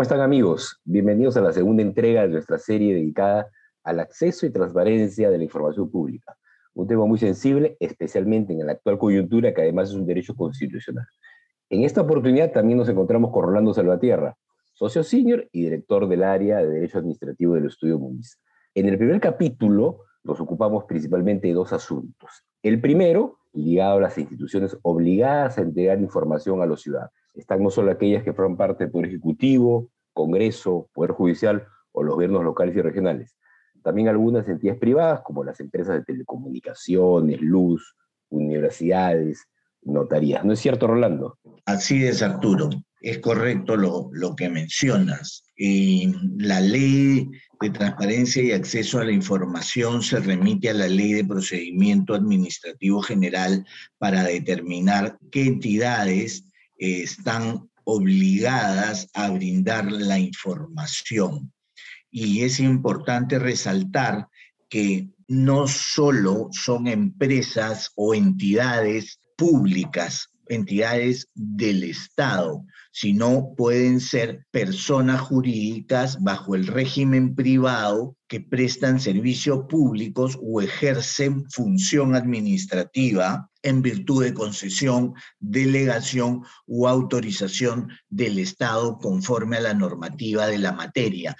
¿Cómo están amigos? Bienvenidos a la segunda entrega de nuestra serie dedicada al acceso y transparencia de la información pública. Un tema muy sensible, especialmente en la actual coyuntura, que además es un derecho constitucional. En esta oportunidad también nos encontramos con Rolando Salvatierra, socio senior y director del área de Derecho Administrativo del Estudio MUNIS. En el primer capítulo nos ocupamos principalmente de dos asuntos. El primero, ligado a las instituciones obligadas a entregar información a los ciudadanos. Están no solo aquellas que forman parte del Poder Ejecutivo, Congreso, Poder Judicial o los gobiernos locales y regionales. También algunas entidades privadas, como las empresas de telecomunicaciones, luz, universidades, notarías. ¿No es cierto, Rolando? Así es, Arturo. Es correcto lo, lo que mencionas. Y la ley de transparencia y acceso a la información se remite a la ley de procedimiento administrativo general para determinar qué entidades están obligadas a brindar la información. Y es importante resaltar que no solo son empresas o entidades públicas, entidades del Estado, sino pueden ser personas jurídicas bajo el régimen privado que prestan servicios públicos o ejercen función administrativa en virtud de concesión, delegación u autorización del Estado conforme a la normativa de la materia.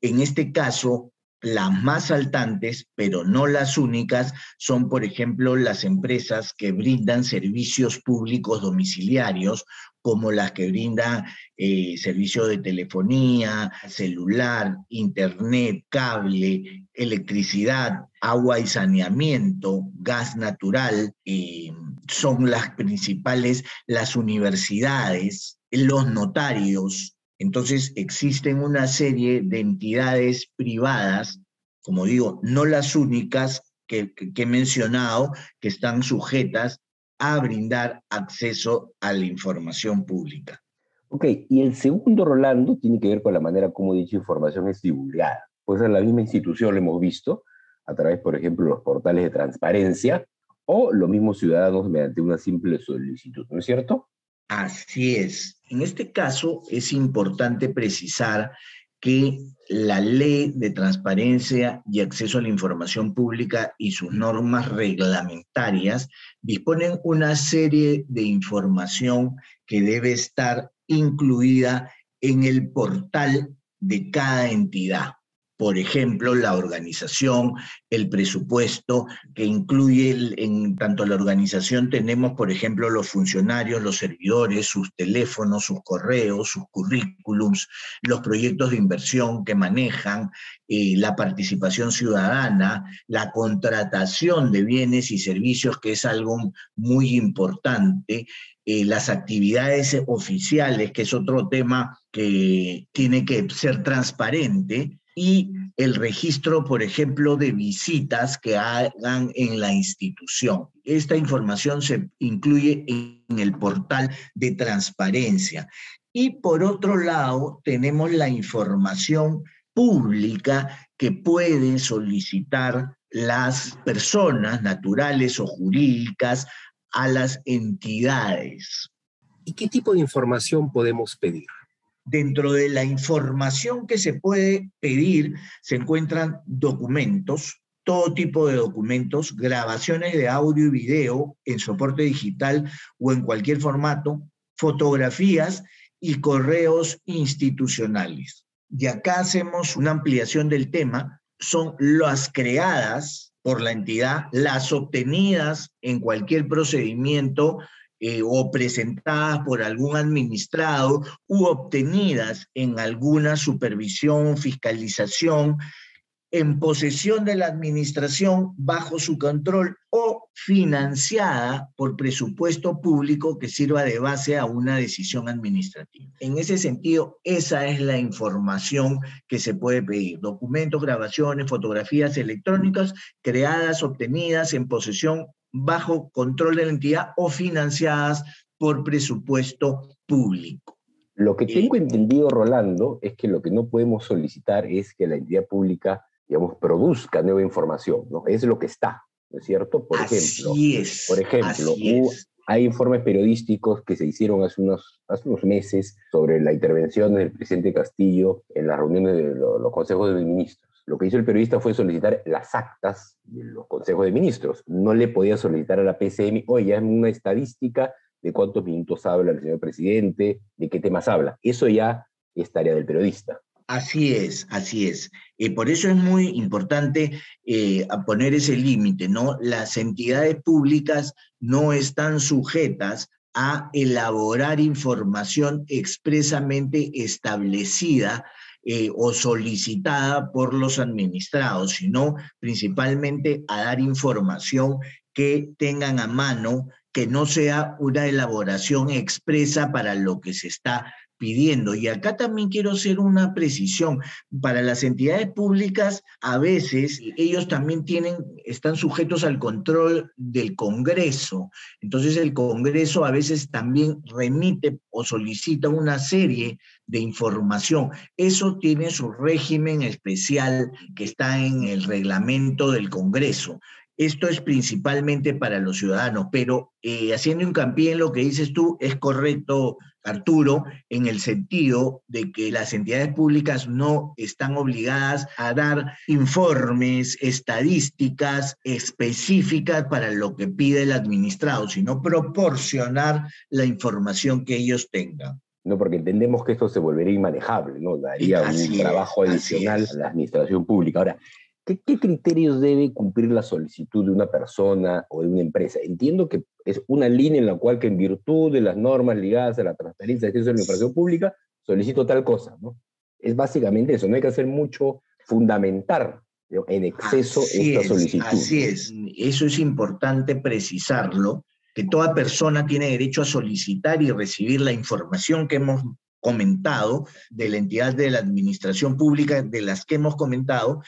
En este caso, las más saltantes, pero no las únicas, son, por ejemplo, las empresas que brindan servicios públicos domiciliarios, como las que brindan eh, servicio de telefonía, celular, internet, cable, electricidad, agua y saneamiento, gas natural, eh, son las principales, las universidades, los notarios, entonces existen una serie de entidades privadas, como digo, no las únicas que, he mencionado, que están sujetas a brindar acceso a la información pública. Ok, y el segundo, Rolando, tiene que ver con la manera como dicha información es divulgada. Pues en la misma institución lo hemos visto, a través, por ejemplo, de los portales de transparencia, o los mismos ciudadanos mediante una simple solicitud, ¿no es cierto? Así es. En este caso es importante precisar que la ley de transparencia y acceso a la información pública y sus normas reglamentarias disponen una serie de información que debe estar incluida en el portal de cada entidad por ejemplo, la organización, el presupuesto, que incluye en tanto la organización tenemos, por ejemplo, los funcionarios, los servidores, sus teléfonos, sus correos, sus currículums, los proyectos de inversión que manejan, eh, la participación ciudadana, la contratación de bienes y servicios, que es algo muy importante, eh, las actividades oficiales, que es otro tema que tiene que ser transparente, y el registro, por ejemplo, de visitas que hagan en la institución. Esta información se incluye en el portal de transparencia. Y por otro lado, tenemos la información pública que pueden solicitar las personas naturales o jurídicas a las entidades. ¿Y qué tipo de información podemos pedir? Dentro de la información que se puede pedir se encuentran documentos, todo tipo de documentos, grabaciones de audio y video en soporte digital o en cualquier formato, fotografías y correos institucionales. Y acá hacemos una ampliación del tema, son las creadas por la entidad, las obtenidas en cualquier procedimiento eh, o presentadas por algún administrado u obtenidas en alguna supervisión, fiscalización, en posesión de la administración bajo su control o financiada por presupuesto público que sirva de base a una decisión administrativa. En ese sentido, esa es la información que se puede pedir. Documentos, grabaciones, fotografías electrónicas creadas, obtenidas en posesión bajo control de la entidad o financiadas por presupuesto público. Lo que tengo entendido, Rolando, es que lo que no podemos solicitar es que la entidad pública, digamos, produzca nueva información, ¿no? Es lo que está, ¿no es cierto? Por así ejemplo, es, por ejemplo, Hay informes periodísticos que se hicieron hace unos, hace unos meses sobre la intervención del presidente Castillo en las reuniones de los consejos de ministros. Lo que hizo el periodista fue solicitar las actas de los consejos de ministros. No le podía solicitar a la PCM, oye, ya una estadística de cuántos minutos habla el señor presidente, de qué temas habla. Eso ya es tarea del periodista. Así es, así es. y por eso es muy importante eh, poner ese límite, ¿no? Las entidades públicas no están sujetas a elaborar información expresamente establecida eh, o solicitada por los administrados, sino principalmente a dar información que tengan a mano, que no sea una elaboración expresa para lo que se está pidiendo. Y acá también quiero hacer una precisión. Para las entidades públicas, a veces ellos también tienen, están sujetos al control del Congreso. Entonces el Congreso a veces también remite o solicita una serie de información. Eso tiene su régimen especial que está en el reglamento del Congreso. Esto es principalmente para los ciudadanos, pero eh, haciendo hincapié en lo que dices tú, es correcto, Arturo, en el sentido de que las entidades públicas no están obligadas a dar informes, estadísticas específicas para lo que pide el administrado, sino proporcionar la información que ellos tengan. No, porque entendemos que esto se volvería inmanejable, ¿no? Daría un trabajo adicional a la administración pública. Ahora, ¿Qué, criterios debe cumplir la solicitud de una persona o de una empresa? Entiendo que es una línea en la cual que en virtud de las normas ligadas a la transparencia de la información pública, solicito tal cosa, ¿no? Es básicamente eso, no hay que hacer mucho fundamentar en exceso esta solicitud. Así es, eso es importante precisarlo, que toda persona tiene derecho a solicitar y recibir la información que hemos comentado de la entidad de la administración pública de las que hemos comentado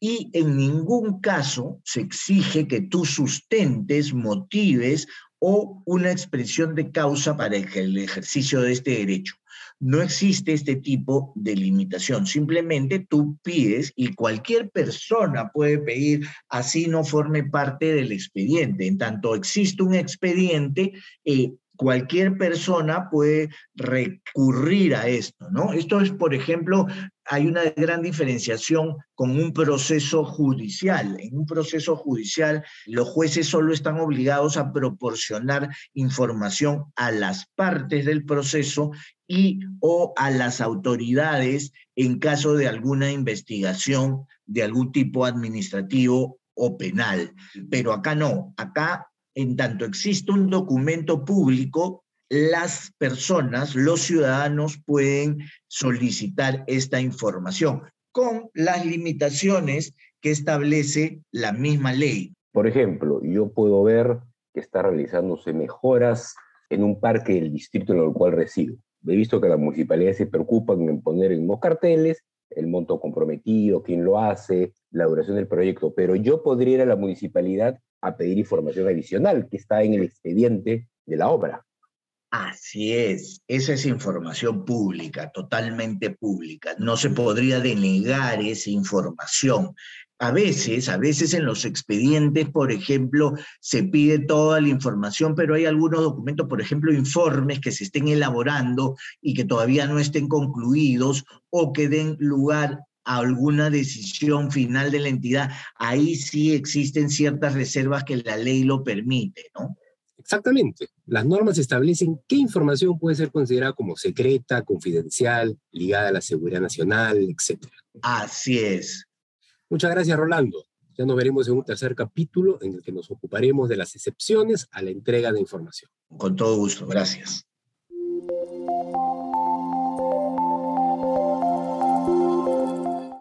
y en ningún caso se exige que tú sustentes, motives o una expresión de causa para el ejercicio de este derecho. No existe este tipo de limitación. Simplemente tú pides y cualquier persona puede pedir, así no forme parte del expediente. En tanto existe un expediente, eh, cualquier persona puede recurrir a esto, ¿no? Esto es, por ejemplo, hay una gran diferenciación con un proceso judicial. En un proceso judicial, los jueces solo están obligados a proporcionar información a las partes del proceso y o a las autoridades en caso de alguna investigación de algún tipo administrativo o penal. Pero acá no, acá en tanto existe un documento público, las personas, los ciudadanos pueden solicitar esta información con las limitaciones que establece la misma ley. Por ejemplo, yo puedo ver que está realizándose mejoras en un parque del distrito en el cual resido. He visto que las municipalidades se preocupan en poner en los carteles el monto comprometido, quién lo hace, la duración del proyecto, pero yo podría ir a la municipalidad a pedir información adicional que está en el expediente de la obra. Así es, esa es información pública, totalmente pública. No se podría denegar esa información. A veces, a veces en los expedientes, por ejemplo, se pide toda la información, pero hay algunos documentos, por ejemplo, informes que se estén elaborando y que todavía no estén concluidos o que den lugar a alguna decisión final de la entidad. Ahí sí existen ciertas reservas que la ley lo permite, ¿no? Exactamente. Las normas establecen qué información puede ser considerada como secreta, confidencial, ligada a la seguridad nacional, etc. Así es. Muchas gracias, Rolando. Ya nos veremos en un tercer capítulo en el que nos ocuparemos de las excepciones a la entrega de información. Con todo gusto, gracias.